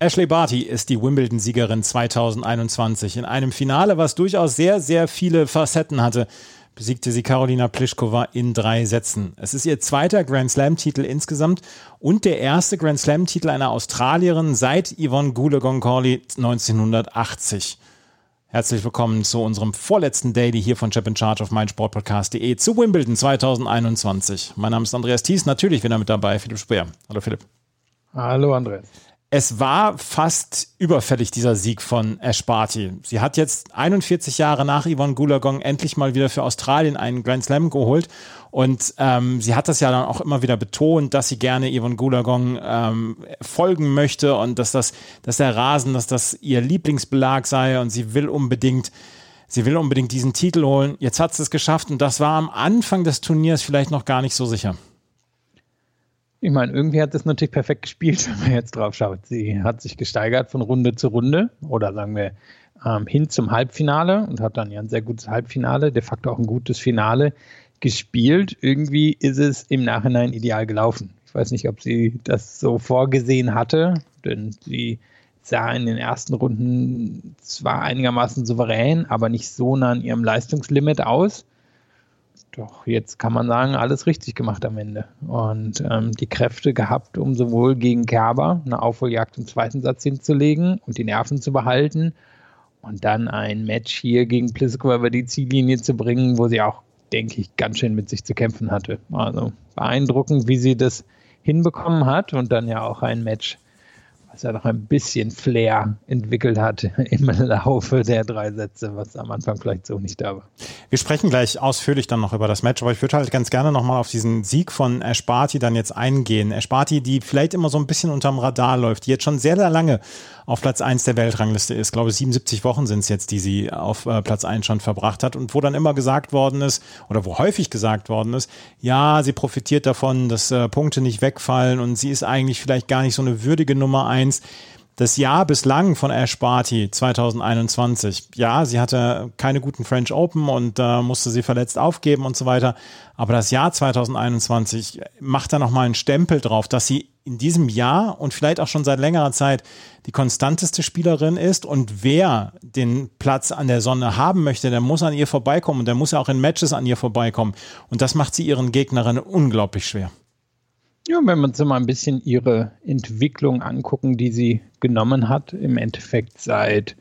Ashley Barty ist die Wimbledon-Siegerin 2021. In einem Finale, was durchaus sehr, sehr viele Facetten hatte, besiegte sie Karolina Pliskova in drei Sätzen. Es ist ihr zweiter Grand Slam-Titel insgesamt und der erste Grand Slam-Titel einer Australierin seit Yvonne Goolagong-Corley 1980. Herzlich willkommen zu unserem vorletzten Daily hier von Chip in Charge auf meinsportpodcast.de zu Wimbledon 2021. Mein Name ist Andreas Thies, natürlich wieder mit dabei, Philipp Speer. Hallo Philipp. Hallo Andreas es war fast überfällig, dieser Sieg von Ash Barty. Sie hat jetzt 41 Jahre nach Yvonne Goolagong endlich mal wieder für Australien einen Grand Slam geholt. Und ähm, sie hat das ja dann auch immer wieder betont, dass sie gerne Yvonne Goolagong ähm, folgen möchte und dass das, dass der Rasen, dass das ihr Lieblingsbelag sei und sie will unbedingt sie will unbedingt diesen Titel holen. Jetzt hat sie es geschafft und das war am Anfang des Turniers vielleicht noch gar nicht so sicher. Ich meine, irgendwie hat das natürlich perfekt gespielt, wenn man jetzt drauf schaut. Sie hat sich gesteigert von Runde zu Runde oder sagen wir ähm, hin zum Halbfinale und hat dann ja ein sehr gutes Halbfinale, de facto auch ein gutes Finale gespielt. Irgendwie ist es im Nachhinein ideal gelaufen. Ich weiß nicht, ob sie das so vorgesehen hatte, denn sie sah in den ersten Runden zwar einigermaßen souverän, aber nicht so nah an ihrem Leistungslimit aus. Doch jetzt kann man sagen, alles richtig gemacht am Ende. Und ähm, die Kräfte gehabt, um sowohl gegen Kerber eine Aufholjagd im zweiten Satz hinzulegen und die Nerven zu behalten und dann ein Match hier gegen Pliskova über die Ziellinie zu bringen, wo sie auch, denke ich, ganz schön mit sich zu kämpfen hatte. Also beeindruckend, wie sie das hinbekommen hat und dann ja auch ein Match was ja noch ein bisschen Flair entwickelt hat im Laufe der drei Sätze, was am Anfang vielleicht so nicht da war. Wir sprechen gleich ausführlich dann noch über das Match, aber ich würde halt ganz gerne nochmal auf diesen Sieg von Ash dann jetzt eingehen. Ash die vielleicht immer so ein bisschen unterm Radar läuft, die jetzt schon sehr, sehr lange auf Platz 1 der Weltrangliste ist. Ich glaube, 77 Wochen sind es jetzt, die sie auf äh, Platz 1 schon verbracht hat und wo dann immer gesagt worden ist oder wo häufig gesagt worden ist, ja, sie profitiert davon, dass äh, Punkte nicht wegfallen und sie ist eigentlich vielleicht gar nicht so eine würdige Nummer 1 das Jahr bislang von Ash Barty 2021. Ja, sie hatte keine guten French Open und äh, musste sie verletzt aufgeben und so weiter. Aber das Jahr 2021 macht da nochmal einen Stempel drauf, dass sie in diesem Jahr und vielleicht auch schon seit längerer Zeit die konstanteste Spielerin ist. Und wer den Platz an der Sonne haben möchte, der muss an ihr vorbeikommen und der muss ja auch in Matches an ihr vorbeikommen. Und das macht sie ihren Gegnerinnen unglaublich schwer. Ja, wenn wir uns mal ein bisschen ihre Entwicklung angucken, die sie genommen hat, im Endeffekt seit,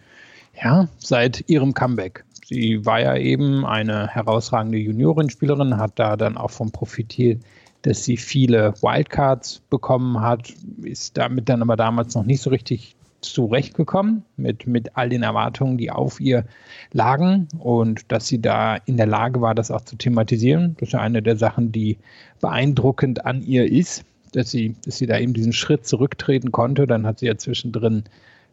ja, seit ihrem Comeback. Sie war ja eben eine herausragende Juniorenspielerin, hat da dann auch vom profitiert, dass sie viele Wildcards bekommen hat, ist damit dann aber damals noch nicht so richtig zurechtgekommen mit, mit all den Erwartungen, die auf ihr lagen und dass sie da in der Lage war, das auch zu thematisieren. Das ist ja eine der Sachen, die beeindruckend an ihr ist, dass sie, dass sie da eben diesen Schritt zurücktreten konnte. Dann hat sie ja zwischendrin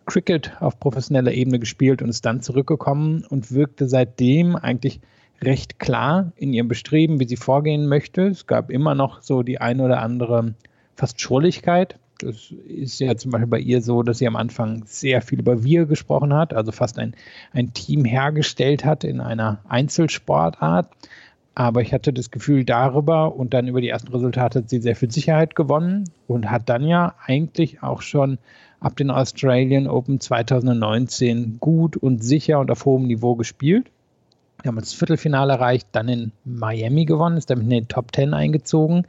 Cricket auf professioneller Ebene gespielt und ist dann zurückgekommen und wirkte seitdem eigentlich recht klar in ihrem Bestreben, wie sie vorgehen möchte. Es gab immer noch so die eine oder andere fast Schrulligkeit, das ist ja zum Beispiel bei ihr so, dass sie am Anfang sehr viel über Wir gesprochen hat, also fast ein, ein Team hergestellt hat in einer Einzelsportart. Aber ich hatte das Gefühl, darüber und dann über die ersten Resultate hat sie sehr viel Sicherheit gewonnen und hat dann ja eigentlich auch schon ab den Australian Open 2019 gut und sicher und auf hohem Niveau gespielt. Wir haben das Viertelfinale erreicht, dann in Miami gewonnen, ist damit in den Top Ten eingezogen,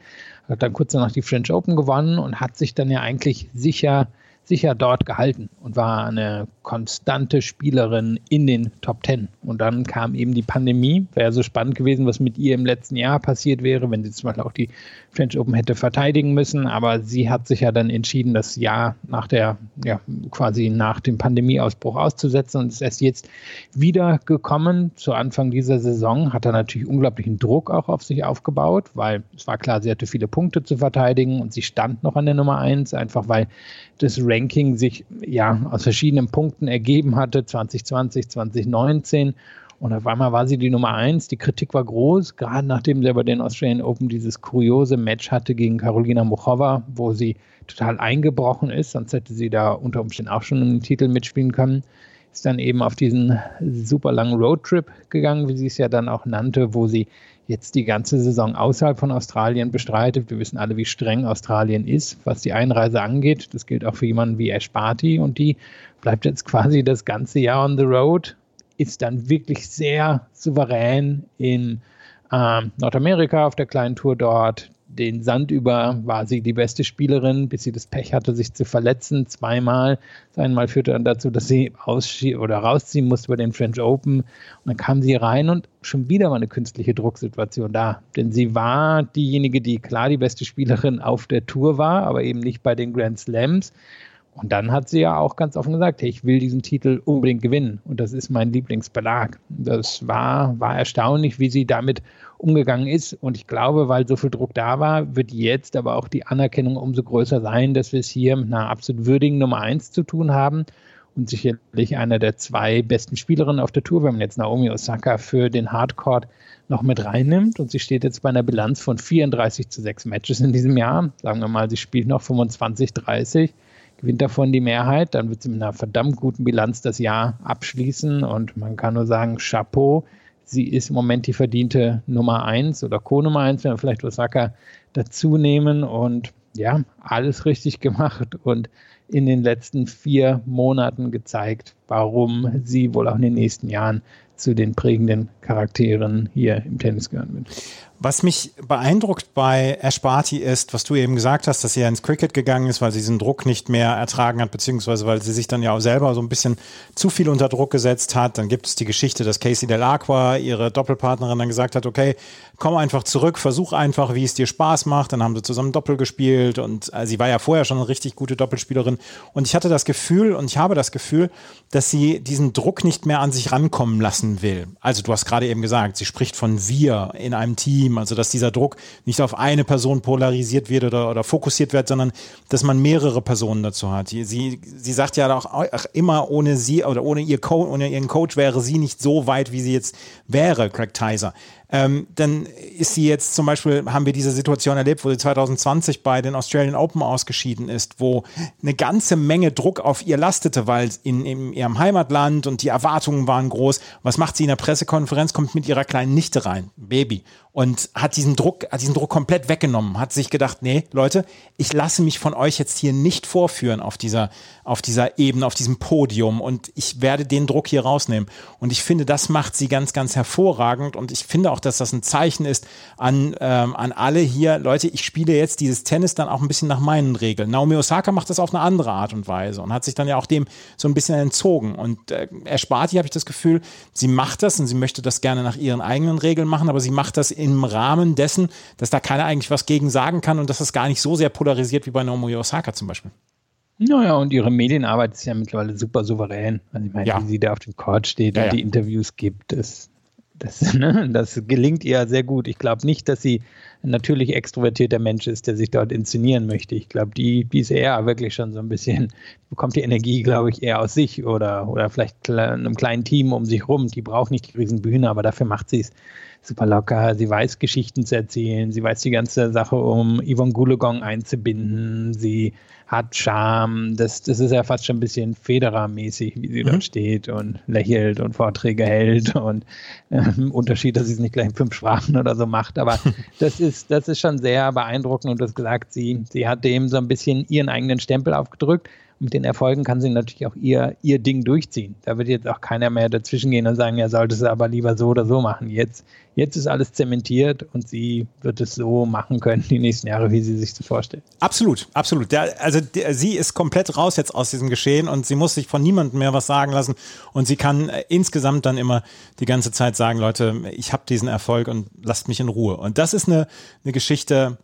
hat dann kurz danach die French Open gewonnen und hat sich dann ja eigentlich sicher sicher dort gehalten und war eine konstante Spielerin in den Top Ten. Und dann kam eben die Pandemie. Wäre so spannend gewesen, was mit ihr im letzten Jahr passiert wäre, wenn sie zum Beispiel auch die French Open hätte verteidigen müssen. Aber sie hat sich ja dann entschieden, das Jahr nach der, ja, quasi nach dem Pandemieausbruch auszusetzen und ist erst jetzt wieder gekommen. Zu Anfang dieser Saison hat er natürlich unglaublichen Druck auch auf sich aufgebaut, weil es war klar, sie hatte viele Punkte zu verteidigen und sie stand noch an der Nummer eins, einfach weil das Ranking sich ja aus verschiedenen Punkten ergeben hatte, 2020, 2019. Und auf einmal war sie die Nummer eins. Die Kritik war groß, gerade nachdem sie bei den Australian Open dieses kuriose Match hatte gegen Karolina Muchova, wo sie total eingebrochen ist. Sonst hätte sie da unter Umständen auch schon einen Titel mitspielen können. Ist dann eben auf diesen super langen Roadtrip gegangen, wie sie es ja dann auch nannte, wo sie jetzt die ganze Saison außerhalb von Australien bestreitet. Wir wissen alle, wie streng Australien ist, was die Einreise angeht. Das gilt auch für jemanden wie Ash Barty und die bleibt jetzt quasi das ganze Jahr on the road, ist dann wirklich sehr souverän in äh, Nordamerika auf der kleinen Tour dort, den Sand über war sie die beste Spielerin, bis sie das Pech hatte, sich zu verletzen, zweimal. Einmal führte dann dazu, dass sie oder rausziehen musste bei den French Open. Und dann kam sie rein und schon wieder war eine künstliche Drucksituation da. Denn sie war diejenige, die klar die beste Spielerin auf der Tour war, aber eben nicht bei den Grand Slams. Und dann hat sie ja auch ganz offen gesagt, hey, ich will diesen Titel unbedingt gewinnen. Und das ist mein Lieblingsbelag. Das war, war erstaunlich, wie sie damit umgegangen ist. Und ich glaube, weil so viel Druck da war, wird jetzt aber auch die Anerkennung umso größer sein, dass wir es hier mit einer absolut würdigen Nummer eins zu tun haben und sicherlich einer der zwei besten Spielerinnen auf der Tour, wenn man jetzt Naomi Osaka für den Hardcourt noch mit reinnimmt. Und sie steht jetzt bei einer Bilanz von 34 zu 6 Matches in diesem Jahr. Sagen wir mal, sie spielt noch 25, 30 gewinnt davon die Mehrheit, dann wird sie mit einer verdammt guten Bilanz das Jahr abschließen. Und man kann nur sagen, Chapeau, sie ist im Moment die verdiente Nummer eins oder Co-Nummer eins, wenn wir vielleicht Osaka dazu nehmen. Und ja, alles richtig gemacht und in den letzten vier Monaten gezeigt, warum sie wohl auch in den nächsten Jahren zu den prägenden Charakteren hier im Tennis gehören wird. Was mich beeindruckt bei Ash Barty ist, was du eben gesagt hast, dass sie ja ins Cricket gegangen ist, weil sie diesen Druck nicht mehr ertragen hat, beziehungsweise weil sie sich dann ja auch selber so ein bisschen zu viel unter Druck gesetzt hat. Dann gibt es die Geschichte, dass Casey Delacqua, ihre Doppelpartnerin, dann gesagt hat, okay, komm einfach zurück, versuch einfach, wie es dir Spaß macht. Dann haben sie zusammen Doppel gespielt und also sie war ja vorher schon eine richtig gute Doppelspielerin. Und ich hatte das Gefühl und ich habe das Gefühl, dass sie diesen Druck nicht mehr an sich rankommen lassen will. Also du hast gerade eben gesagt, sie spricht von wir in einem Team Team. Also dass dieser Druck nicht auf eine Person polarisiert wird oder, oder fokussiert wird, sondern dass man mehrere Personen dazu hat. Sie, sie sagt ja auch immer, ohne sie oder ohne, ihr Co ohne ihren Coach wäre sie nicht so weit, wie sie jetzt wäre, Craig Tyser. Ähm, dann ist sie jetzt zum Beispiel, haben wir diese Situation erlebt, wo sie 2020 bei den Australian Open ausgeschieden ist, wo eine ganze Menge Druck auf ihr lastete, weil in, in ihrem Heimatland und die Erwartungen waren groß. Was macht sie in der Pressekonferenz? Kommt mit ihrer kleinen Nichte rein, Baby, und hat diesen Druck, hat diesen Druck komplett weggenommen, hat sich gedacht, nee, Leute, ich lasse mich von euch jetzt hier nicht vorführen auf dieser, auf dieser Ebene, auf diesem Podium und ich werde den Druck hier rausnehmen. Und ich finde, das macht sie ganz, ganz hervorragend und ich finde auch, dass das ein Zeichen ist an, ähm, an alle hier, Leute, ich spiele jetzt dieses Tennis dann auch ein bisschen nach meinen Regeln. Naomi Osaka macht das auf eine andere Art und Weise und hat sich dann ja auch dem so ein bisschen entzogen. Und äh, Ersparti habe ich das Gefühl, sie macht das und sie möchte das gerne nach ihren eigenen Regeln machen, aber sie macht das im Rahmen dessen, dass da keiner eigentlich was gegen sagen kann und dass das gar nicht so sehr polarisiert wie bei Naomi Osaka zum Beispiel. Naja, und ihre Medienarbeit ist ja mittlerweile super souverän. Also ich meine, ja. wie sie da auf dem Court steht ja, und ja. die Interviews gibt, das das, ne, das gelingt ihr sehr gut. Ich glaube nicht, dass sie ein natürlich extrovertierter Mensch ist, der sich dort inszenieren möchte. Ich glaube, die, die ist eher wirklich schon so ein bisschen, bekommt die Energie, glaube ich, eher aus sich oder, oder vielleicht einem kleinen Team um sich rum. Die braucht nicht die Riesenbühne, aber dafür macht sie es super locker. Sie weiß, Geschichten zu erzählen. Sie weiß die ganze Sache um Yvonne Gulegong einzubinden. Sie hat Charme. Das, das ist ja fast schon ein bisschen Federer-mäßig, wie sie mhm. dort steht und lächelt und Vorträge hält und äh, Unterschied, dass sie es nicht gleich in fünf Sprachen oder so macht. Aber das ist, das ist schon sehr beeindruckend und du hast gesagt, sie, sie hat dem so ein bisschen ihren eigenen Stempel aufgedrückt. Mit den Erfolgen kann sie natürlich auch ihr, ihr Ding durchziehen. Da wird jetzt auch keiner mehr dazwischen gehen und sagen, ja, sollte sie aber lieber so oder so machen. Jetzt, jetzt ist alles zementiert und sie wird es so machen können die nächsten Jahre, wie sie sich das vorstellt. Absolut, absolut. Der, also der, sie ist komplett raus jetzt aus diesem Geschehen und sie muss sich von niemandem mehr was sagen lassen und sie kann äh, insgesamt dann immer die ganze Zeit sagen, Leute, ich habe diesen Erfolg und lasst mich in Ruhe. Und das ist eine, eine Geschichte,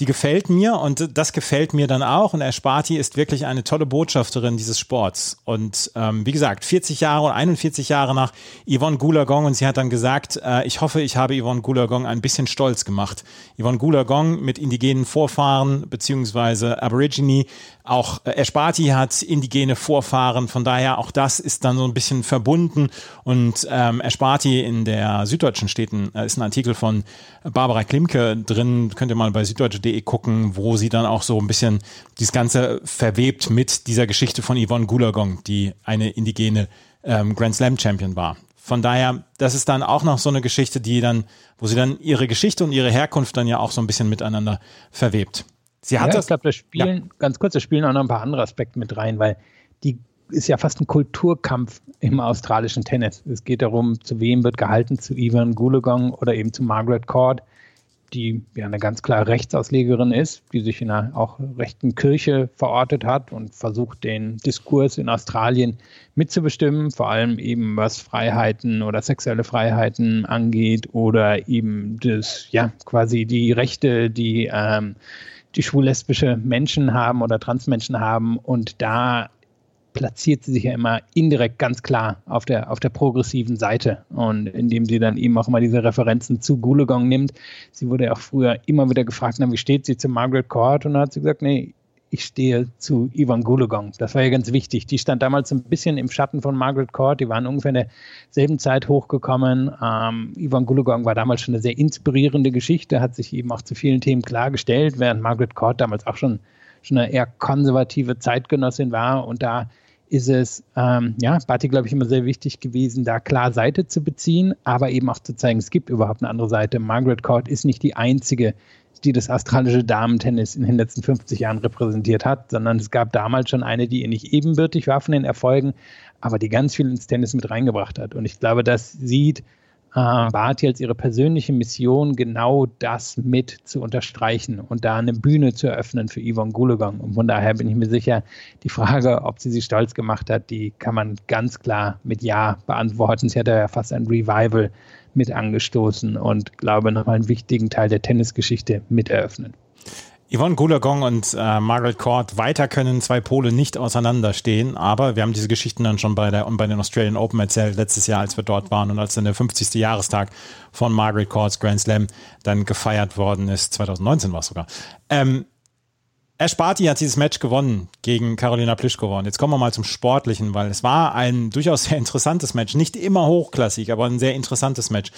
die gefällt mir und das gefällt mir dann auch. Und Esparti ist wirklich eine tolle Botschafterin dieses Sports. Und ähm, wie gesagt, 40 Jahre und 41 Jahre nach Yvonne Goolagong und sie hat dann gesagt, äh, ich hoffe, ich habe Yvonne Goolagong ein bisschen stolz gemacht. Yvonne Goolagong mit indigenen Vorfahren beziehungsweise Aborigine auch äh, Esparti hat indigene Vorfahren, von daher auch das ist dann so ein bisschen verbunden. Und ähm, Esparti in der Süddeutschen Städten äh, ist ein Artikel von Barbara Klimke drin, könnt ihr mal bei süddeutsche.de gucken, wo sie dann auch so ein bisschen dieses Ganze verwebt mit dieser Geschichte von Yvonne Goolagong, die eine indigene ähm, Grand Slam Champion war. Von daher, das ist dann auch noch so eine Geschichte, die dann, wo sie dann ihre Geschichte und ihre Herkunft dann ja auch so ein bisschen miteinander verwebt. Sie hat ja, das, ich glaube, da spielen, ja. ganz kurz, da spielen auch noch ein paar andere Aspekte mit rein, weil die ist ja fast ein Kulturkampf im australischen Tennis. Es geht darum, zu wem wird gehalten, zu Ivan Goolagong oder eben zu Margaret Court, die ja eine ganz klare Rechtsauslegerin ist, die sich in einer auch rechten Kirche verortet hat und versucht, den Diskurs in Australien mitzubestimmen, vor allem eben was Freiheiten oder sexuelle Freiheiten angeht oder eben das, ja, quasi die Rechte, die ähm, die schwul-lesbische Menschen haben oder Transmenschen haben. Und da platziert sie sich ja immer indirekt ganz klar auf der, auf der progressiven Seite. Und indem sie dann eben auch immer diese Referenzen zu Gulegong nimmt. Sie wurde ja auch früher immer wieder gefragt, na, wie steht sie zu Margaret Court? Und dann hat sie gesagt, nee, ich stehe zu Ivan Goolagong. Das war ja ganz wichtig. Die stand damals ein bisschen im Schatten von Margaret Court. Die waren ungefähr in derselben Zeit hochgekommen. Ähm, Ivan Goolagong war damals schon eine sehr inspirierende Geschichte, hat sich eben auch zu vielen Themen klargestellt, während Margaret Court damals auch schon, schon eine eher konservative Zeitgenossin war. Und da ist es, ähm, ja, Barty, glaube ich, immer sehr wichtig gewesen, da klar Seite zu beziehen, aber eben auch zu zeigen, es gibt überhaupt eine andere Seite. Margaret Court ist nicht die einzige, die das australische Damentennis in den letzten 50 Jahren repräsentiert hat, sondern es gab damals schon eine, die ihr nicht ebenbürtig war von den Erfolgen, aber die ganz viel ins Tennis mit reingebracht hat. Und ich glaube, das sieht äh, Barty als ihre persönliche Mission, genau das mit zu unterstreichen und da eine Bühne zu eröffnen für Yvonne Goolagong. Und von daher bin ich mir sicher, die Frage, ob sie sich stolz gemacht hat, die kann man ganz klar mit Ja beantworten. Sie hat ja fast ein Revival mit angestoßen und glaube nochmal einen wichtigen Teil der Tennisgeschichte mit eröffnen. Yvonne Goolagong und äh, Margaret Court, weiter können zwei Pole nicht auseinanderstehen, aber wir haben diese Geschichten dann schon bei, der, bei den Australian Open erzählt, letztes Jahr, als wir dort waren und als dann der 50. Jahrestag von Margaret Courts Grand Slam dann gefeiert worden ist, 2019 war es sogar. Ähm, Ash Barty hat dieses Match gewonnen gegen Karolina Pliskova. Und jetzt kommen wir mal zum Sportlichen, weil es war ein durchaus sehr interessantes Match. Nicht immer hochklassig, aber ein sehr interessantes Match.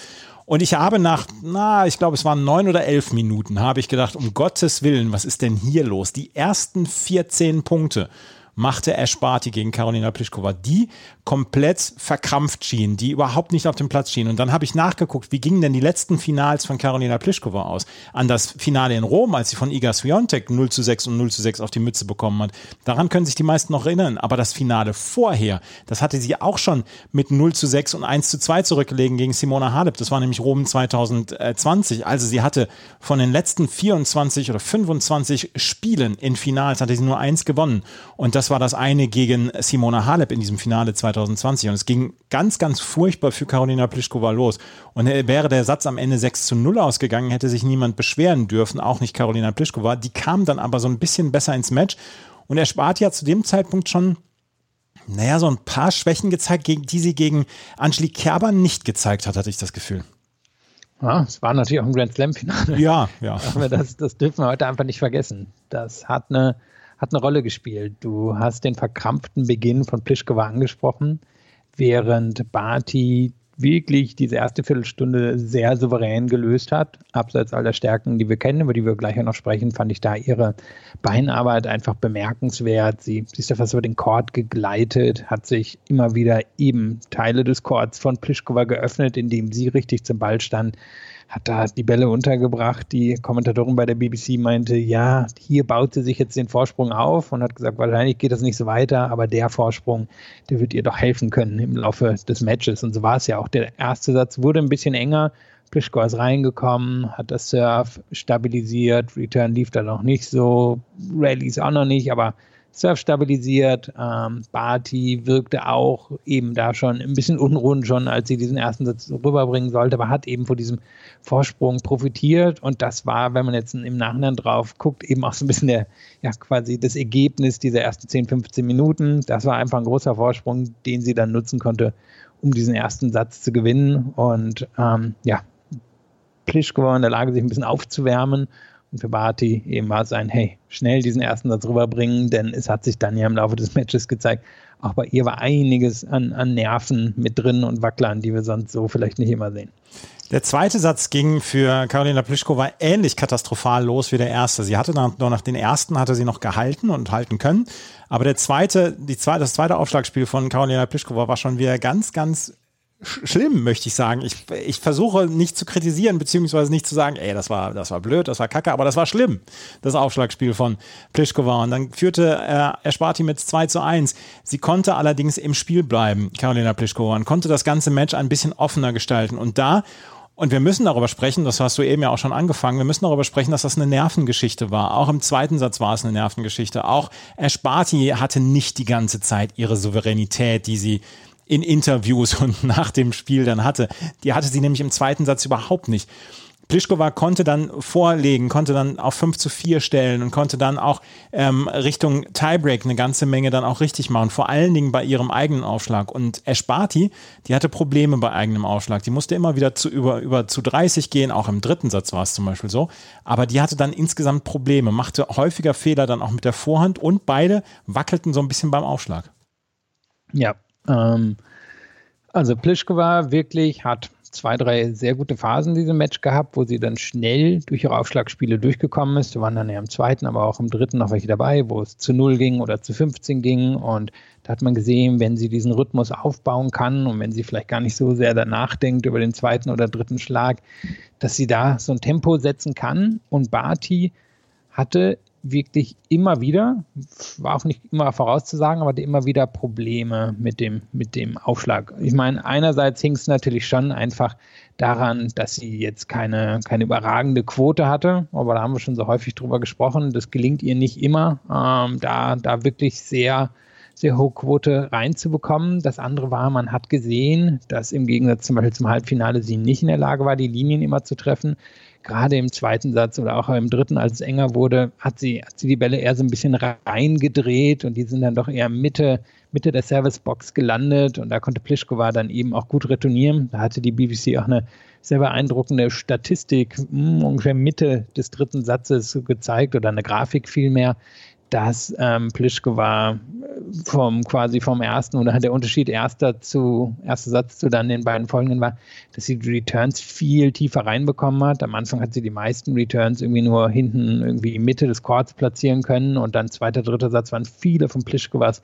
Und ich habe nach, na, ich glaube, es waren neun oder elf Minuten, habe ich gedacht, um Gottes Willen, was ist denn hier los? Die ersten 14 Punkte machte Ash Barty gegen Karolina Pliskova, die komplett verkrampft schien, die überhaupt nicht auf dem Platz schien. Und dann habe ich nachgeguckt, wie gingen denn die letzten Finals von Karolina Pliskova aus? An das Finale in Rom, als sie von Iga Swiatek 0 zu 6 und 0 zu 6 auf die Mütze bekommen hat. Daran können sich die meisten noch erinnern. Aber das Finale vorher, das hatte sie auch schon mit 0 zu 6 und 1 zu 2 zurückgelegen gegen Simona Halep. Das war nämlich Rom 2020. Also sie hatte von den letzten 24 oder 25 Spielen in Finals hatte sie nur eins gewonnen. Und das war das eine gegen Simona Halep in diesem Finale 2020. 2020. Und es ging ganz, ganz furchtbar für Karolina Pliskova los. Und wäre der Satz am Ende 6 zu 0 ausgegangen, hätte sich niemand beschweren dürfen, auch nicht Karolina Pliskova. Die kam dann aber so ein bisschen besser ins Match. Und er spart ja zu dem Zeitpunkt schon naja, so ein paar Schwächen gezeigt, die sie gegen Angelique Kerber nicht gezeigt hat, hatte ich das Gefühl. Ja, es war natürlich auch ein Grand Slam-Finale. Ja, ja. Aber das, das dürfen wir heute einfach nicht vergessen. Das hat eine, hat eine Rolle gespielt. Du hast den verkrampften Beginn von Plischkova angesprochen, während Barty wirklich diese erste Viertelstunde sehr souverän gelöst hat. Abseits aller Stärken, die wir kennen, über die wir gleich noch sprechen, fand ich da ihre Beinarbeit einfach bemerkenswert. Sie, sie ist ja fast über den Court gegleitet, hat sich immer wieder eben Teile des Courts von Plischkova geöffnet, indem sie richtig zum Ball stand hat da die Bälle untergebracht. Die Kommentatorin bei der BBC meinte, ja, hier baut sie sich jetzt den Vorsprung auf und hat gesagt, wahrscheinlich geht das nicht so weiter, aber der Vorsprung, der wird ihr doch helfen können im Laufe des Matches. Und so war es ja auch. Der erste Satz wurde ein bisschen enger. Plischko ist reingekommen, hat das Surf stabilisiert, Return lief da noch nicht so, Rallies auch noch nicht, aber Surf stabilisiert. Ähm, Barty wirkte auch eben da schon ein bisschen unrund schon, als sie diesen ersten Satz rüberbringen sollte, aber hat eben von diesem Vorsprung profitiert. Und das war, wenn man jetzt im Nachhinein drauf guckt, eben auch so ein bisschen der, ja, quasi das Ergebnis dieser ersten 10, 15 Minuten. Das war einfach ein großer Vorsprung, den sie dann nutzen konnte, um diesen ersten Satz zu gewinnen. Und ähm, ja, war in der Lage, sich ein bisschen aufzuwärmen und für Barty eben war es ein, hey, schnell diesen ersten Satz rüberbringen, denn es hat sich dann ja im Laufe des Matches gezeigt, auch bei ihr war einiges an, an Nerven mit drin und Wacklern, die wir sonst so vielleicht nicht immer sehen. Der zweite Satz ging für Karolina Plischkova ähnlich katastrophal los wie der erste. Sie hatte nach, nur nach den ersten hatte sie noch gehalten und halten können. Aber der zweite, die zweite, das zweite Aufschlagspiel von Karolina Plischkova war schon wieder ganz, ganz schlimm, möchte ich sagen. Ich, ich versuche nicht zu kritisieren, beziehungsweise nicht zu sagen, ey, das war, das war blöd, das war kacke, aber das war schlimm, das Aufschlagspiel von Plischkova. Und dann führte äh, Ersparti mit 2 zu 1. Sie konnte allerdings im Spiel bleiben, Karolina Plischkova, und konnte das ganze Match ein bisschen offener gestalten. Und da und wir müssen darüber sprechen, das hast du eben ja auch schon angefangen, wir müssen darüber sprechen, dass das eine Nervengeschichte war. Auch im zweiten Satz war es eine Nervengeschichte. Auch Ersparti hatte nicht die ganze Zeit ihre Souveränität, die sie in Interviews und nach dem Spiel dann hatte. Die hatte sie nämlich im zweiten Satz überhaupt nicht. Pliskova konnte dann vorlegen, konnte dann auf 5 zu 4 stellen und konnte dann auch ähm, Richtung Tiebreak eine ganze Menge dann auch richtig machen, vor allen Dingen bei ihrem eigenen Aufschlag. Und Esparti, die hatte Probleme bei eigenem Aufschlag. Die musste immer wieder zu, über, über zu 30 gehen, auch im dritten Satz war es zum Beispiel so. Aber die hatte dann insgesamt Probleme, machte häufiger Fehler dann auch mit der Vorhand und beide wackelten so ein bisschen beim Aufschlag. Ja, ähm, also Plischkova wirklich hat zwei, drei sehr gute Phasen diesem Match gehabt, wo sie dann schnell durch ihre Aufschlagspiele durchgekommen ist. Da waren dann ja im zweiten, aber auch im dritten noch welche dabei, wo es zu 0 ging oder zu 15 ging. Und da hat man gesehen, wenn sie diesen Rhythmus aufbauen kann und wenn sie vielleicht gar nicht so sehr danach denkt über den zweiten oder dritten Schlag, dass sie da so ein Tempo setzen kann. Und Barty hatte wirklich immer wieder, war auch nicht immer vorauszusagen, aber immer wieder Probleme mit dem, mit dem Aufschlag. Ich meine, einerseits hing es natürlich schon einfach daran, dass sie jetzt keine, keine überragende Quote hatte, aber da haben wir schon so häufig drüber gesprochen. Das gelingt ihr nicht immer, ähm, da, da wirklich sehr, sehr hohe Quote reinzubekommen. Das andere war, man hat gesehen, dass im Gegensatz zum Beispiel zum Halbfinale sie nicht in der Lage war, die Linien immer zu treffen gerade im zweiten Satz oder auch im dritten, als es enger wurde, hat sie, hat sie die Bälle eher so ein bisschen reingedreht und die sind dann doch eher Mitte, Mitte der Servicebox gelandet und da konnte Plischkova dann eben auch gut retournieren. Da hatte die BBC auch eine sehr beeindruckende Statistik, hm, ungefähr Mitte des dritten Satzes gezeigt oder eine Grafik vielmehr, dass ähm, Plischkova äh, vom quasi vom ersten oder der Unterschied erster zu erster Satz zu dann den beiden folgenden war, dass sie die Returns viel tiefer reinbekommen hat. Am Anfang hat sie die meisten Returns irgendwie nur hinten irgendwie Mitte des Chords platzieren können und dann zweiter, dritter Satz waren viele von Plischkovas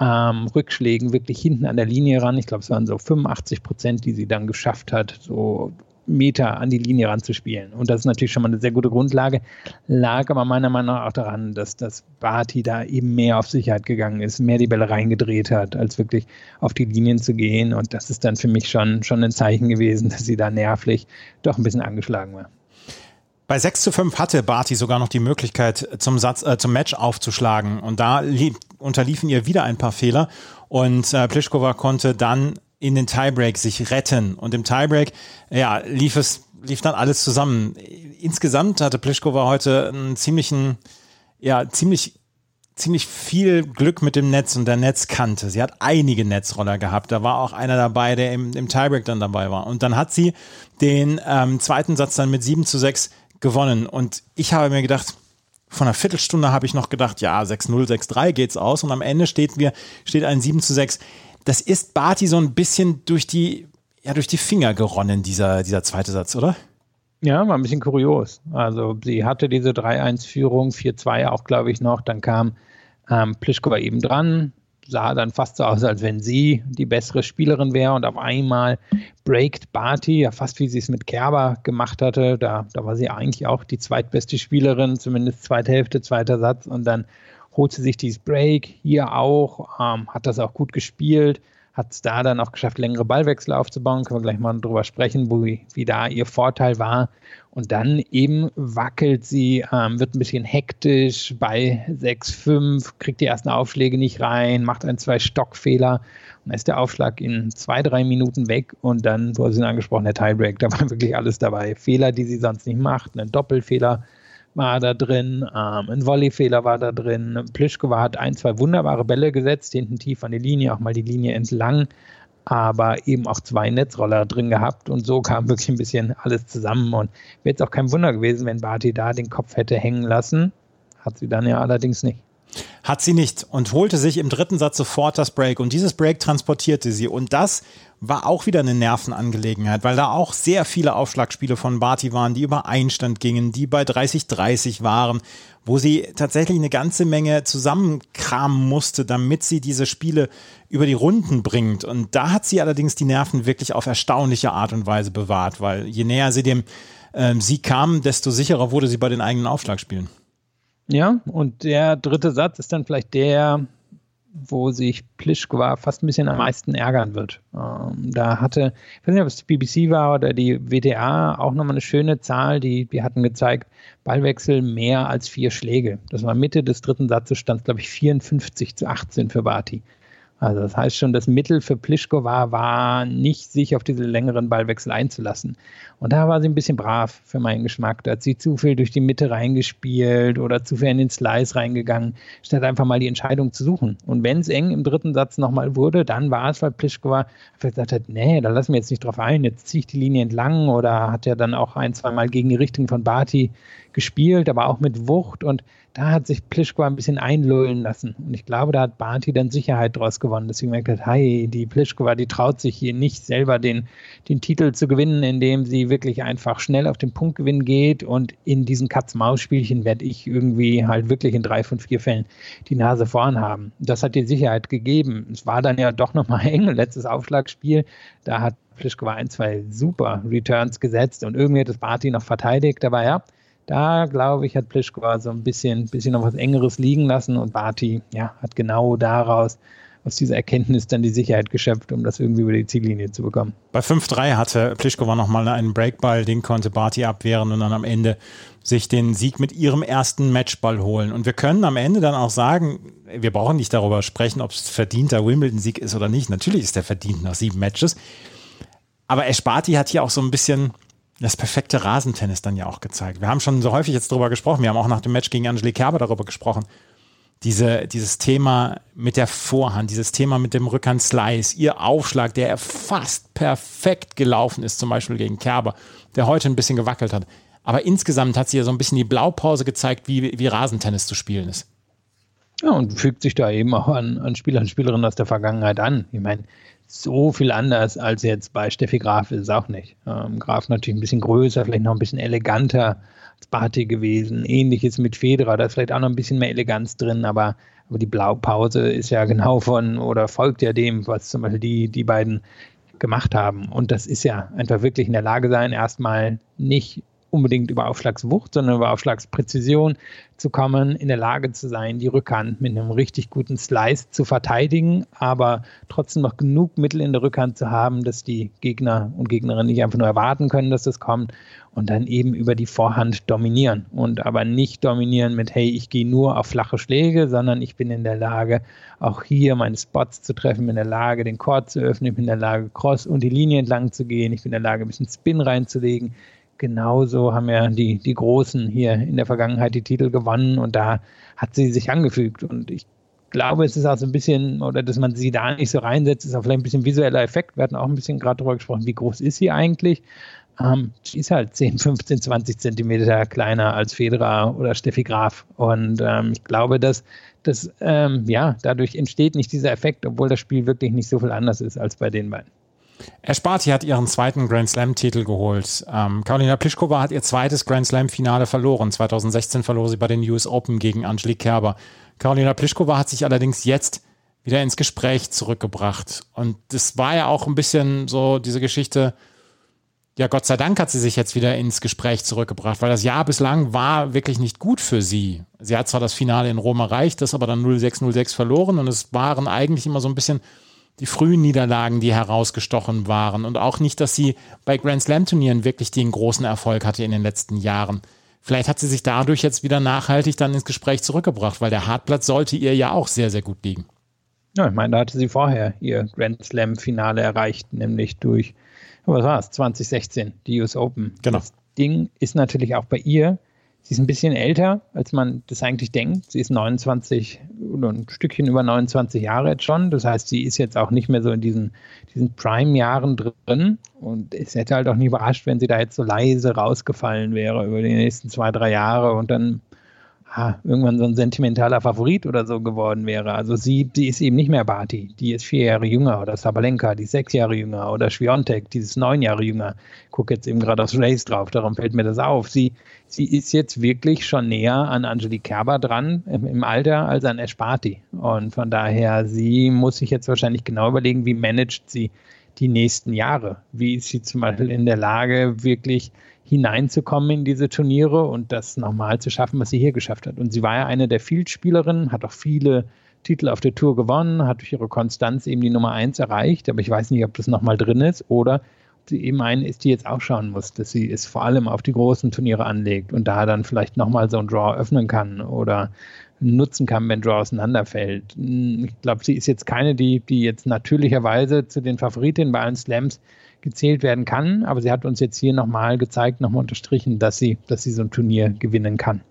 ähm, Rückschlägen wirklich hinten an der Linie ran. Ich glaube, es waren so 85 Prozent, die sie dann geschafft hat, so Meter an die Linie ranzuspielen. Und das ist natürlich schon mal eine sehr gute Grundlage. Lag aber meiner Meinung nach auch daran, dass das Barty da eben mehr auf Sicherheit gegangen ist, mehr die Bälle reingedreht hat, als wirklich auf die Linien zu gehen. Und das ist dann für mich schon, schon ein Zeichen gewesen, dass sie da nervlich doch ein bisschen angeschlagen war. Bei 6 zu 5 hatte Barty sogar noch die Möglichkeit, zum, Satz, äh, zum Match aufzuschlagen. Und da unterliefen ihr wieder ein paar Fehler. Und äh, Plischkova konnte dann in den Tiebreak sich retten. Und im Tiebreak, ja, lief es, lief dann alles zusammen. Insgesamt hatte Plischkova heute einen ziemlichen, ja, ziemlich ziemlich viel Glück mit dem Netz und der Netzkante. Sie hat einige Netzroller gehabt. Da war auch einer dabei, der im, im Tiebreak dann dabei war. Und dann hat sie den ähm, zweiten Satz dann mit 7 zu 6 gewonnen. Und ich habe mir gedacht, von einer Viertelstunde habe ich noch gedacht, ja, 6-0, 6-3 geht's aus. Und am Ende steht, wir, steht ein 7 zu 6 das ist Barty so ein bisschen durch die, ja, durch die Finger geronnen, dieser, dieser zweite Satz, oder? Ja, war ein bisschen kurios. Also sie hatte diese 3-1-Führung, 4-2 auch, glaube ich, noch. Dann kam ähm, Plischkova eben dran. sah dann fast so aus, als wenn sie die bessere Spielerin wäre und auf einmal breakt Barty, ja fast wie sie es mit Kerber gemacht hatte. Da, da war sie eigentlich auch die zweitbeste Spielerin, zumindest zweite Hälfte, zweiter Satz und dann holt sie sich dieses Break, hier auch, ähm, hat das auch gut gespielt hat es da dann auch geschafft, längere Ballwechsel aufzubauen. Können wir gleich mal drüber sprechen, wo, wie da ihr Vorteil war. Und dann eben wackelt sie, ähm, wird ein bisschen hektisch bei 6-5, kriegt die ersten Aufschläge nicht rein, macht ein, zwei Stockfehler. Und dann ist der Aufschlag in zwei, drei Minuten weg und dann, wurde sie angesprochen, der Tiebreak, da war wirklich alles dabei. Fehler, die sie sonst nicht macht, ein Doppelfehler war da drin, ähm, ein Volleyfehler war da drin. Plischkova hat ein, zwei wunderbare Bälle gesetzt, hinten tief an die Linie, auch mal die Linie entlang, aber eben auch zwei Netzroller drin gehabt und so kam wirklich ein bisschen alles zusammen und wäre jetzt auch kein Wunder gewesen, wenn Barty da den Kopf hätte hängen lassen. Hat sie dann ja allerdings nicht. Hat sie nicht und holte sich im dritten Satz sofort das Break und dieses Break transportierte sie und das war auch wieder eine Nervenangelegenheit, weil da auch sehr viele Aufschlagspiele von Barty waren, die über Einstand gingen, die bei 30-30 waren, wo sie tatsächlich eine ganze Menge zusammenkramen musste, damit sie diese Spiele über die Runden bringt. Und da hat sie allerdings die Nerven wirklich auf erstaunliche Art und Weise bewahrt, weil je näher sie dem ähm, Sieg kam, desto sicherer wurde sie bei den eigenen Aufschlagspielen. Ja, und der dritte Satz ist dann vielleicht der, wo sich Plischkova fast ein bisschen am meisten ärgern wird. Ähm, da hatte, ich weiß nicht, ob es die BBC war oder die WTA, auch nochmal eine schöne Zahl, die, die hatten gezeigt, Ballwechsel mehr als vier Schläge. Das war Mitte des dritten Satzes, stand glaube ich 54 zu 18 für Barty. Also das heißt schon, das Mittel für Plischkova war nicht, sich auf diese längeren Ballwechsel einzulassen. Und da war sie ein bisschen brav für meinen Geschmack. Da hat sie zu viel durch die Mitte reingespielt oder zu viel in den Slice reingegangen, statt einfach mal die Entscheidung zu suchen. Und wenn es eng im dritten Satz nochmal wurde, dann war es, weil Plischkova gesagt hat, nee, da lassen wir jetzt nicht drauf ein, jetzt ziehe ich die Linie entlang oder hat ja dann auch ein, zwei Mal gegen die Richtung von Barty gespielt, aber auch mit Wucht und da hat sich Plischkova ein bisschen einlullen lassen. Und ich glaube, da hat Barty dann Sicherheit draus gewonnen, dass sie gemerkt hat, hey, die Plischkova, die traut sich hier nicht selber den, den Titel zu gewinnen, indem sie wirklich einfach schnell auf den Punktgewinn geht. Und in diesen Katz-Maus-Spielchen werde ich irgendwie halt wirklich in drei von vier Fällen die Nase vorn haben. Das hat die Sicherheit gegeben. Es war dann ja doch nochmal eng, letztes Aufschlagspiel. Da hat Plischkova ein, zwei super Returns gesetzt und irgendwie hat das Barty noch verteidigt. Aber ja, da, glaube ich, hat Plischkova so ein bisschen, bisschen noch was Engeres liegen lassen und Barty ja, hat genau daraus aus dieser Erkenntnis dann die Sicherheit geschöpft, um das irgendwie über die Ziellinie zu bekommen. Bei 5-3 hatte Plischkova nochmal einen Breakball, den konnte Barty abwehren und dann am Ende sich den Sieg mit ihrem ersten Matchball holen. Und wir können am Ende dann auch sagen, wir brauchen nicht darüber sprechen, ob es verdienter Wimbledon-Sieg ist oder nicht. Natürlich ist der verdient nach sieben Matches. Aber Esparti hat hier auch so ein bisschen das perfekte Rasentennis dann ja auch gezeigt. Wir haben schon so häufig jetzt darüber gesprochen, wir haben auch nach dem Match gegen Angelique Kerber darüber gesprochen. Diese, dieses Thema mit der Vorhand, dieses Thema mit dem Rückhand-Slice, ihr Aufschlag, der fast perfekt gelaufen ist, zum Beispiel gegen Kerber, der heute ein bisschen gewackelt hat. Aber insgesamt hat sie ja so ein bisschen die Blaupause gezeigt, wie, wie Rasentennis zu spielen ist. Ja, und fügt sich da eben auch an, an Spieler und Spielerinnen aus der Vergangenheit an. Ich meine, so viel anders als jetzt bei Steffi Graf ist es auch nicht. Ähm, Graf natürlich ein bisschen größer, vielleicht noch ein bisschen eleganter als Barty gewesen. Ähnliches mit Federer, da ist vielleicht auch noch ein bisschen mehr Eleganz drin, aber, aber die Blaupause ist ja genau von oder folgt ja dem, was zum Beispiel die, die beiden gemacht haben. Und das ist ja einfach wirklich in der Lage sein, erstmal nicht unbedingt über Aufschlagswucht, sondern über Aufschlagspräzision zu kommen, in der Lage zu sein, die Rückhand mit einem richtig guten Slice zu verteidigen, aber trotzdem noch genug Mittel in der Rückhand zu haben, dass die Gegner und Gegnerinnen nicht einfach nur erwarten können, dass das kommt und dann eben über die Vorhand dominieren und aber nicht dominieren mit, hey, ich gehe nur auf flache Schläge, sondern ich bin in der Lage, auch hier meine Spots zu treffen, bin in der Lage, den Chord zu öffnen, bin in der Lage, Cross und die Linie entlang zu gehen, ich bin in der Lage, ein bisschen Spin reinzulegen, genauso haben ja die, die Großen hier in der Vergangenheit die Titel gewonnen und da hat sie sich angefügt. Und ich glaube, es ist auch so ein bisschen, oder dass man sie da nicht so reinsetzt, ist auch vielleicht ein bisschen visueller Effekt. Wir hatten auch ein bisschen gerade darüber gesprochen, wie groß ist sie eigentlich? Ähm, sie ist halt 10, 15, 20 Zentimeter kleiner als Federer oder Steffi Graf. Und ähm, ich glaube, dass, dass ähm, ja, dadurch entsteht nicht dieser Effekt, obwohl das Spiel wirklich nicht so viel anders ist als bei den beiden. Esparti hat ihren zweiten Grand Slam-Titel geholt. Ähm, Karolina Pliskova hat ihr zweites Grand Slam-Finale verloren. 2016 verlor sie bei den US Open gegen Angelique Kerber. Karolina Pliskova hat sich allerdings jetzt wieder ins Gespräch zurückgebracht. Und das war ja auch ein bisschen so diese Geschichte, ja, Gott sei Dank hat sie sich jetzt wieder ins Gespräch zurückgebracht, weil das Jahr bislang war wirklich nicht gut für sie. Sie hat zwar das Finale in Rom erreicht, das aber dann 06-06 verloren und es waren eigentlich immer so ein bisschen die frühen Niederlagen, die herausgestochen waren und auch nicht, dass sie bei Grand Slam Turnieren wirklich den großen Erfolg hatte in den letzten Jahren. Vielleicht hat sie sich dadurch jetzt wieder nachhaltig dann ins Gespräch zurückgebracht, weil der Hartplatz sollte ihr ja auch sehr, sehr gut liegen. Ja, ich meine, da hatte sie vorher ihr Grand Slam Finale erreicht, nämlich durch was war es, 2016, die US Open. Genau. Das Ding ist natürlich auch bei ihr, sie ist ein bisschen älter, als man das eigentlich denkt. Sie ist 29 oder ein Stückchen über 29 Jahre jetzt schon. Das heißt, sie ist jetzt auch nicht mehr so in diesen, diesen Prime-Jahren drin. Und es hätte halt auch nie überrascht, wenn sie da jetzt so leise rausgefallen wäre über die nächsten zwei, drei Jahre und dann ah, irgendwann so ein sentimentaler Favorit oder so geworden wäre. Also sie, sie ist eben nicht mehr Barty, die ist vier Jahre jünger oder Sabalenka, die ist sechs Jahre jünger oder Schwiontek, die ist neun Jahre jünger. Ich gucke jetzt eben gerade aufs Race drauf, darum fällt mir das auf. Sie, sie ist jetzt wirklich schon näher an Angelique Kerber dran im, im Alter als an Esparti. Und von daher, sie muss sich jetzt wahrscheinlich genau überlegen, wie managt sie die nächsten Jahre. Wie ist sie zum Beispiel in der Lage, wirklich hineinzukommen in diese Turniere und das nochmal zu schaffen, was sie hier geschafft hat. Und sie war ja eine der Vielspielerinnen, hat auch viele Titel auf der Tour gewonnen, hat durch ihre Konstanz eben die Nummer eins erreicht, aber ich weiß nicht, ob das nochmal drin ist oder ob sie eben eine ist, die jetzt auch schauen muss, dass sie es vor allem auf die großen Turniere anlegt und da dann vielleicht nochmal so ein Draw öffnen kann oder nutzen kann, wenn Draw auseinanderfällt. Ich glaube, sie ist jetzt keine, die, die jetzt natürlicherweise zu den Favoritinnen bei allen Slams gezählt werden kann. Aber sie hat uns jetzt hier nochmal gezeigt, nochmal unterstrichen, dass sie, dass sie so ein Turnier gewinnen kann.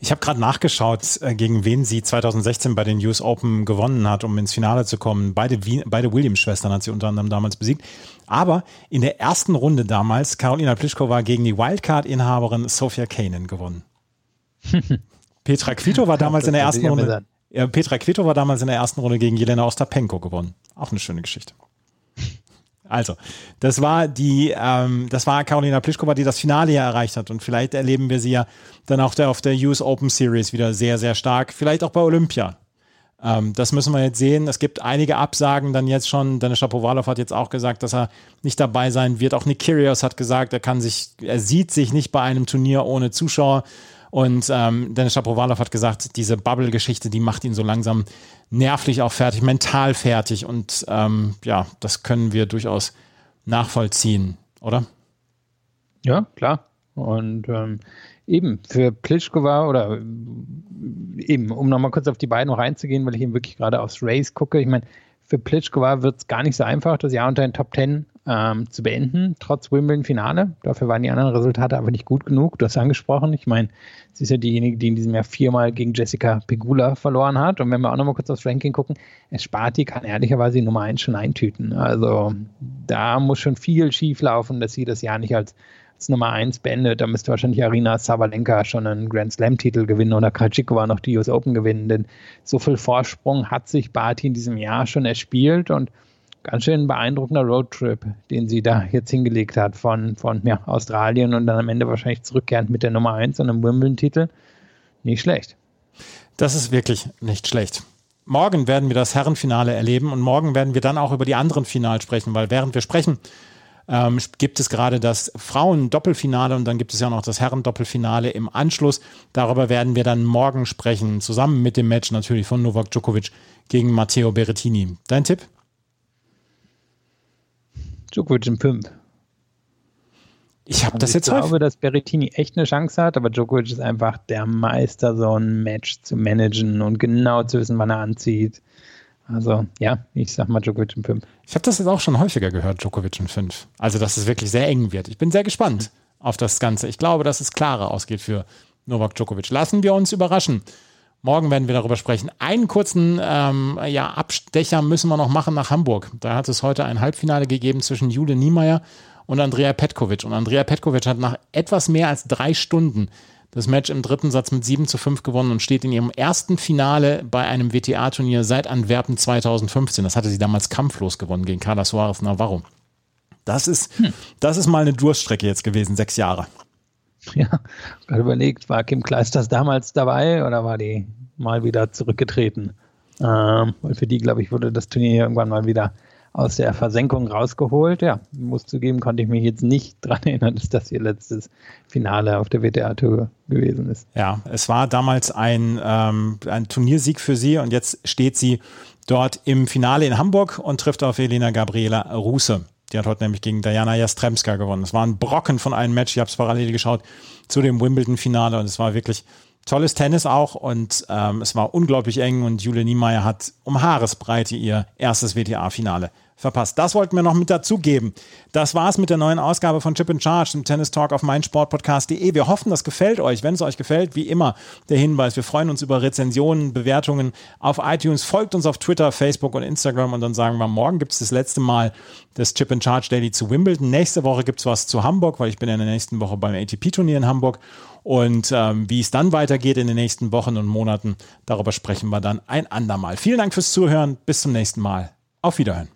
Ich habe gerade nachgeschaut, äh, gegen wen sie 2016 bei den US Open gewonnen hat, um ins Finale zu kommen. Beide, beide Williams-Schwestern hat sie unter anderem damals besiegt. Aber in der ersten Runde damals, Karolina Pliskova gegen die Wildcard-Inhaberin Sofia Kanin gewonnen. Petra Quito war damals in der ersten Runde. Petra Quito war damals in der ersten Runde gegen Jelena Ostapenko gewonnen. Auch eine schöne Geschichte. Also, das war die, ähm, das war Carolina Pliskova, die das Finale ja erreicht hat. Und vielleicht erleben wir sie ja dann auch der, auf der US Open Series wieder sehr, sehr stark. Vielleicht auch bei Olympia. Ähm, das müssen wir jetzt sehen. Es gibt einige Absagen dann jetzt schon. Dennis Shapovalov hat jetzt auch gesagt, dass er nicht dabei sein wird. Auch Nick Kyrgios hat gesagt, er kann sich, er sieht sich nicht bei einem Turnier ohne Zuschauer. Und ähm, Dennis Shapovalov hat gesagt, diese Bubble-Geschichte, die macht ihn so langsam nervlich auch fertig, mental fertig. Und ähm, ja, das können wir durchaus nachvollziehen, oder? Ja, klar. Und ähm, eben für Plischkova oder eben, um nochmal kurz auf die beiden reinzugehen, weil ich eben wirklich gerade aufs Race gucke. Ich meine, für Plischkova wird es gar nicht so einfach, das Jahr unter den Top Ten ähm, zu beenden, trotz Wimbledon-Finale. Dafür waren die anderen Resultate aber nicht gut genug. Du hast angesprochen. Ich meine, sie ist ja diejenige, die in diesem Jahr viermal gegen Jessica Pegula verloren hat. Und wenn wir auch nochmal kurz aufs Ranking gucken, Esparti kann ehrlicherweise die Nummer 1 schon eintüten. Also da muss schon viel schief laufen, dass sie das Jahr nicht als, als Nummer 1 beendet. Da müsste wahrscheinlich Arina Sabalenka schon einen Grand Slam-Titel gewinnen oder Krajcikova noch die US Open gewinnen. Denn so viel Vorsprung hat sich Barty in diesem Jahr schon erspielt und ganz schön beeindruckender Roadtrip, den sie da jetzt hingelegt hat von, von ja, Australien und dann am Ende wahrscheinlich zurückkehrend mit der Nummer 1 und einem Wimbledon-Titel. Nicht schlecht. Das ist wirklich nicht schlecht. Morgen werden wir das Herrenfinale erleben und morgen werden wir dann auch über die anderen Finale sprechen, weil während wir sprechen, ähm, gibt es gerade das Frauen-Doppelfinale und dann gibt es ja noch das Herren-Doppelfinale im Anschluss. Darüber werden wir dann morgen sprechen, zusammen mit dem Match natürlich von Novak Djokovic gegen Matteo Berrettini. Dein Tipp? Djokovic in 5. Ich habe das jetzt Ich glaube, dass Berrettini echt eine Chance hat, aber Djokovic ist einfach der Meister, so ein Match zu managen und genau zu wissen, wann er anzieht. Also, ja, ich sag mal Djokovic in 5. Ich habe das jetzt auch schon häufiger gehört, Djokovic in 5. Also, dass es wirklich sehr eng wird. Ich bin sehr gespannt auf das Ganze. Ich glaube, dass es klarer ausgeht für Novak Djokovic. Lassen wir uns überraschen. Morgen werden wir darüber sprechen. Einen kurzen ähm, ja, Abstecher müssen wir noch machen nach Hamburg. Da hat es heute ein Halbfinale gegeben zwischen Jule Niemeyer und Andrea Petkovic. Und Andrea Petkovic hat nach etwas mehr als drei Stunden das Match im dritten Satz mit 7 zu 5 gewonnen und steht in ihrem ersten Finale bei einem WTA-Turnier seit Antwerpen 2015. Das hatte sie damals kampflos gewonnen gegen Carla Suarez Navarro. Das ist, hm. das ist mal eine Durststrecke jetzt gewesen, sechs Jahre. Ja, gerade überlegt, war Kim Kleisters damals dabei oder war die mal wieder zurückgetreten? Ähm, für die, glaube ich, wurde das Turnier irgendwann mal wieder aus der Versenkung rausgeholt. Ja, muss zugeben, konnte ich mich jetzt nicht daran erinnern, dass das ihr letztes Finale auf der WTA-Tour gewesen ist. Ja, es war damals ein, ähm, ein Turniersieg für sie und jetzt steht sie dort im Finale in Hamburg und trifft auf Elena Gabriela Ruse. Die hat heute nämlich gegen Diana Jastremska gewonnen. Es war ein Brocken von einem Match. Ich habe es parallel geschaut zu dem Wimbledon-Finale und es war wirklich tolles Tennis auch und ähm, es war unglaublich eng und Julia Niemeyer hat um Haaresbreite ihr erstes WTA-Finale verpasst. Das wollten wir noch mit dazugeben. Das war's mit der neuen Ausgabe von Chip and Charge, dem Tennis Talk auf meinsportpodcast.de. Wir hoffen, das gefällt euch. Wenn es euch gefällt, wie immer der Hinweis, wir freuen uns über Rezensionen, Bewertungen auf iTunes. Folgt uns auf Twitter, Facebook und Instagram und dann sagen wir, morgen gibt es das letzte Mal das Chip and Charge Daily zu Wimbledon. Nächste Woche gibt es was zu Hamburg, weil ich bin in der nächsten Woche beim ATP-Turnier in Hamburg. Und ähm, wie es dann weitergeht in den nächsten Wochen und Monaten, darüber sprechen wir dann ein andermal. Vielen Dank fürs Zuhören. Bis zum nächsten Mal. Auf Wiederhören.